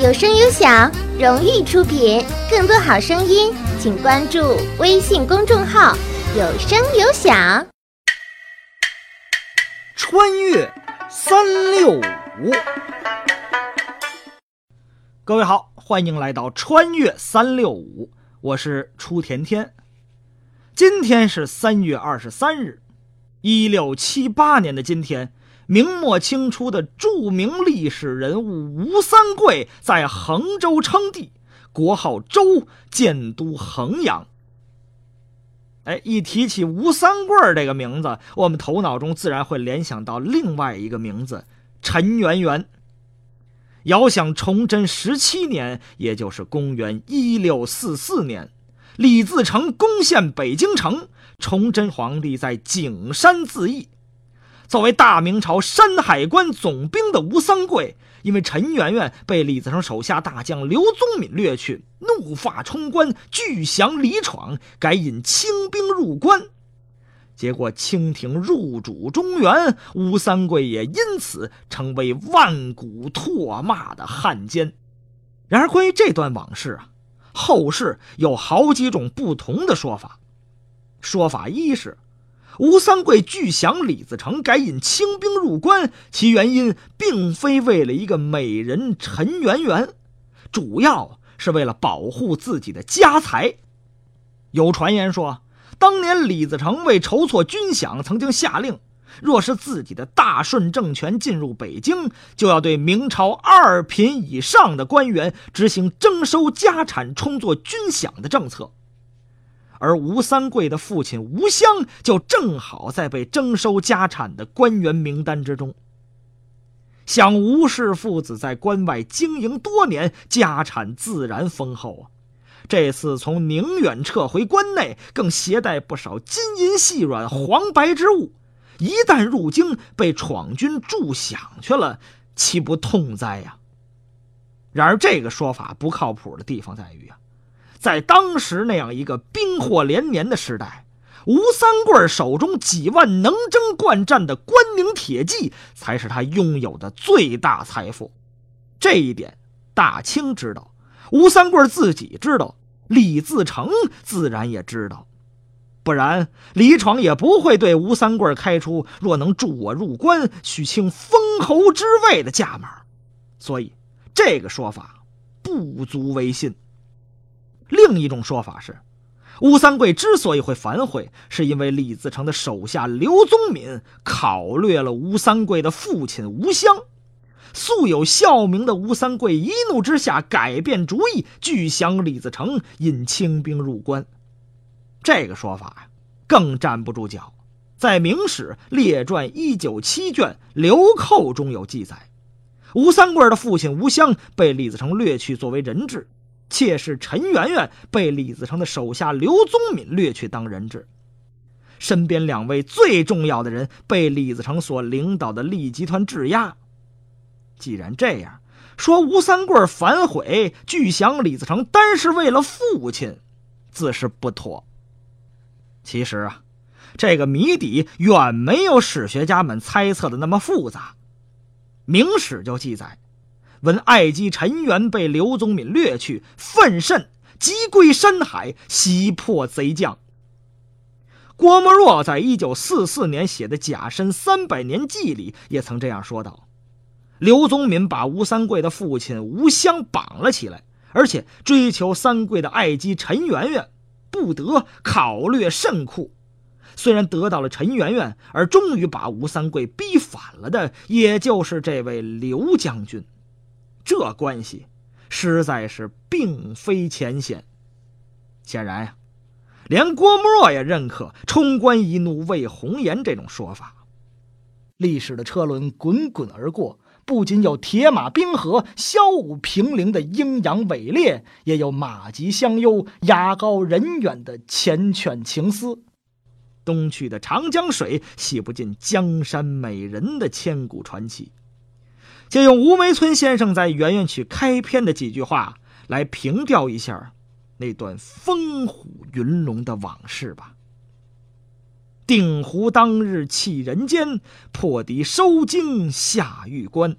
有声有响，荣誉出品。更多好声音，请关注微信公众号“有声有响”。穿越三六五，各位好，欢迎来到穿越三六五，我是初甜甜。今天是三月二十三日，一六七八年的今天。明末清初的著名历史人物吴三桂在衡州称帝，国号周，建都衡阳。哎，一提起吴三桂这个名字，我们头脑中自然会联想到另外一个名字陈圆圆。遥想崇祯十七年，也就是公元一六四四年，李自成攻陷北京城，崇祯皇帝在景山自缢。作为大明朝山海关总兵的吴三桂，因为陈圆圆被李自成手下大将刘宗敏掠去，怒发冲冠，拒降李闯，改引清兵入关。结果清廷入主中原，吴三桂也因此成为万古唾骂的汉奸。然而，关于这段往事啊，后世有好几种不同的说法。说法一是。吴三桂拒降李自成，改引清兵入关，其原因并非为了一个美人陈圆圆，主要是为了保护自己的家财。有传言说，当年李自成为筹措军饷，曾经下令，若是自己的大顺政权进入北京，就要对明朝二品以上的官员执行征收家产充作军饷的政策。而吴三桂的父亲吴襄就正好在被征收家产的官员名单之中。想吴氏父子在关外经营多年，家产自然丰厚啊。这次从宁远撤回关内，更携带不少金银细软、黄白之物，一旦入京被闯军助饷去了，岂不痛哉呀？然而这个说法不靠谱的地方在于啊。在当时那样一个兵祸连绵的时代，吴三桂手中几万能征惯战的关宁铁骑，才是他拥有的最大财富。这一点，大清知道，吴三桂自己知道，李自成自然也知道，不然李闯也不会对吴三桂开出“若能助我入关，许清封侯之位”的价码。所以，这个说法不足为信。另一种说法是，吴三桂之所以会反悔，是因为李自成的手下刘宗敏考虑了吴三桂的父亲吴襄。素有孝名的吴三桂一怒之下改变主意，拒降李自成，引清兵入关。这个说法呀，更站不住脚。在《明史列传》一九七卷流寇中有记载，吴三桂的父亲吴襄被李自成掠去作为人质。妾室陈圆圆被李自成的手下刘宗敏掠去当人质，身边两位最重要的人被李自成所领导的利集团质押。既然这样，说吴三桂反悔拒降李自成，单是为了父亲，自是不妥。其实啊，这个谜底远没有史学家们猜测的那么复杂。明史就记载。闻爱姬陈元被刘宗敏掠去，愤甚，急归山海，袭破贼将。郭沫若在一九四四年写的《甲申三百年记》里也曾这样说道：刘宗敏把吴三桂的父亲吴襄绑了起来，而且追求三桂的爱姬陈圆圆，不得，考虑甚酷。虽然得到了陈圆圆，而终于把吴三桂逼反了的，也就是这位刘将军。这关系实在是并非浅显。显然呀，连郭沫若也认可“冲冠一怒为红颜”这种说法。历史的车轮滚滚而过，不仅有铁马冰河、骁武平陵的阴阳伟烈，也有马疾相忧、雅高人远的缱绻情思。东去的长江水，洗不尽江山美人的千古传奇。借用吴梅村先生在《圆圆曲》开篇的几句话来凭吊一下那段风虎云龙的往事吧。定湖当日弃人间，破敌收京下玉关。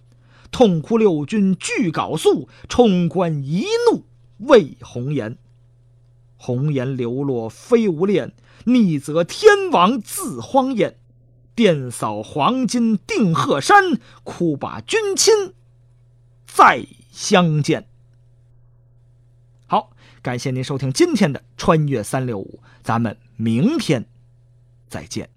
痛哭六军俱缟素，冲冠一怒为红颜。红颜流落非无恋，逆则天王自荒烟。遍扫黄金定鹤山，哭把君亲再相见。好，感谢您收听今天的《穿越三六五》，咱们明天再见。